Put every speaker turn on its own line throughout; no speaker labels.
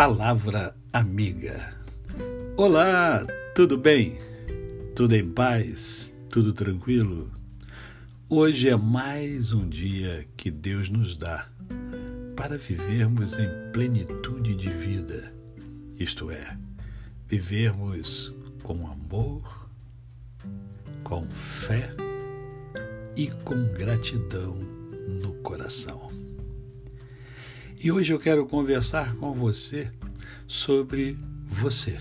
Palavra Amiga. Olá, tudo bem? Tudo em paz? Tudo tranquilo? Hoje é mais um dia que Deus nos dá para vivermos em plenitude de vida, isto é, vivermos com amor, com fé e com gratidão no coração. E hoje eu quero conversar com você sobre você.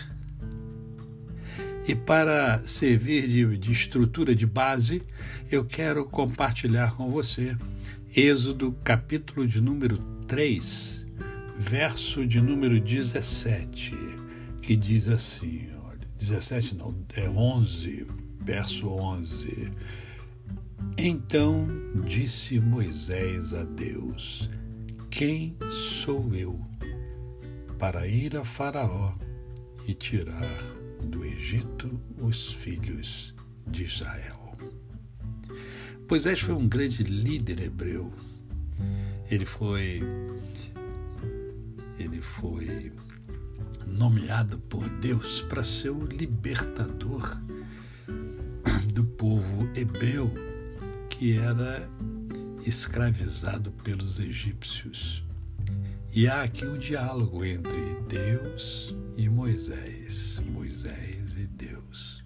E para servir de, de, estrutura de base, eu quero compartilhar com você Êxodo, capítulo de número 3, verso de número 17, que diz assim: olha, 17 não, é 11, verso 11. Então disse Moisés a Deus: quem sou eu para ir a Faraó e tirar do Egito os filhos de Israel? Moisés foi um grande líder hebreu. Ele foi ele foi nomeado por Deus para ser o libertador do povo hebreu que era escravizado pelos egípcios. E há aqui um diálogo entre Deus e Moisés, Moisés e Deus.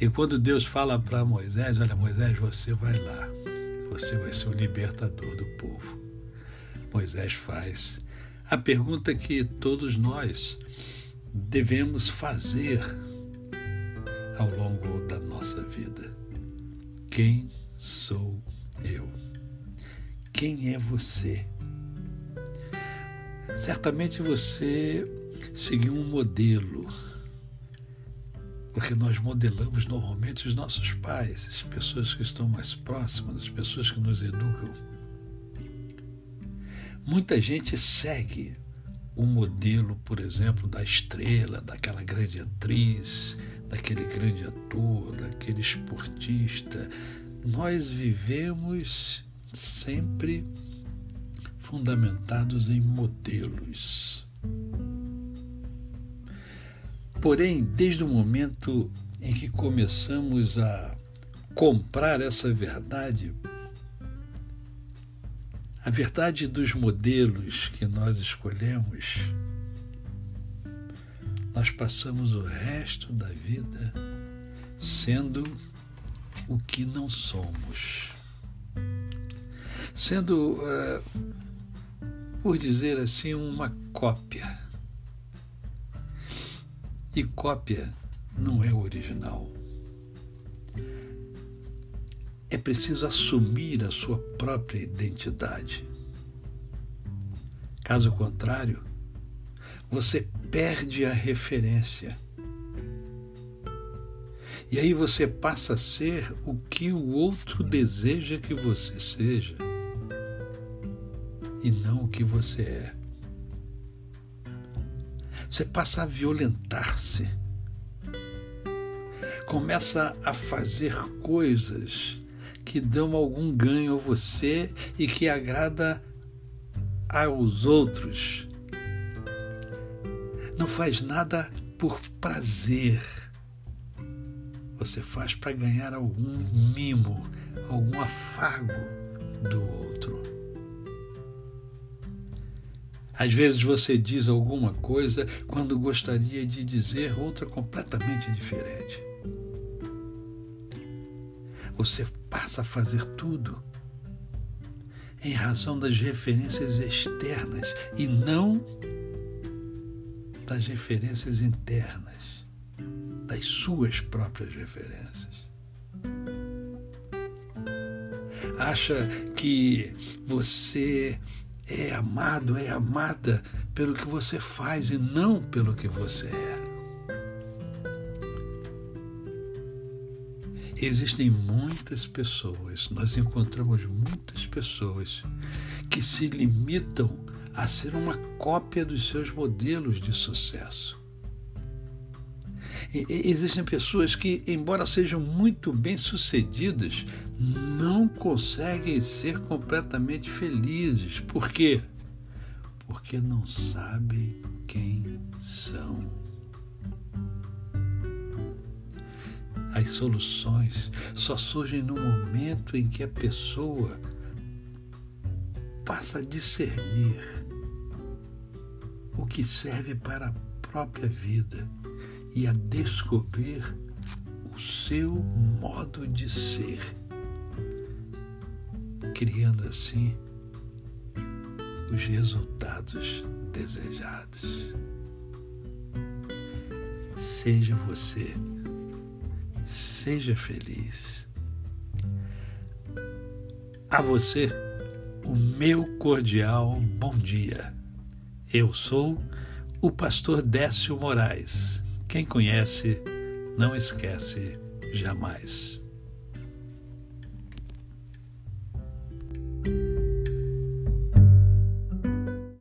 E quando Deus fala para Moisés: Olha, Moisés, você vai lá, você vai ser o libertador do povo. Moisés faz a pergunta que todos nós devemos fazer ao longo da nossa vida: Quem sou eu? Quem é você? Certamente você seguiu um modelo, porque nós modelamos normalmente os nossos pais, as pessoas que estão mais próximas, as pessoas que nos educam. Muita gente segue o modelo, por exemplo, da estrela, daquela grande atriz, daquele grande ator, daquele esportista, nós vivemos sempre fundamentados em modelos. Porém, desde o momento em que começamos a comprar essa verdade, a verdade dos modelos que nós escolhemos, nós passamos o resto da vida sendo o que não somos. Sendo, uh, por dizer assim, uma cópia. E cópia não é original. É preciso assumir a sua própria identidade. Caso contrário, você perde a referência e aí você passa a ser o que o outro deseja que você seja e não o que você é. Você passa a violentar-se. Começa a fazer coisas que dão algum ganho a você e que agrada aos outros. Não faz nada por prazer você faz para ganhar algum mimo, algum afago do outro. Às vezes você diz alguma coisa quando gostaria de dizer outra completamente diferente. Você passa a fazer tudo em razão das referências externas e não das referências internas das suas próprias referências. Acha que você é amado, é amada pelo que você faz e não pelo que você é. Existem muitas pessoas, nós encontramos muitas pessoas que se limitam a ser uma cópia dos seus modelos de sucesso. Existem pessoas que, embora sejam muito bem-sucedidas, não conseguem ser completamente felizes. Por quê? Porque não sabem quem são. As soluções só surgem no momento em que a pessoa passa a discernir o que serve para a própria vida e a descobrir o seu modo de ser, criando assim os resultados desejados. Seja você Seja feliz. A você, o meu cordial bom dia. Eu sou o pastor Décio Moraes. Quem conhece, não esquece jamais.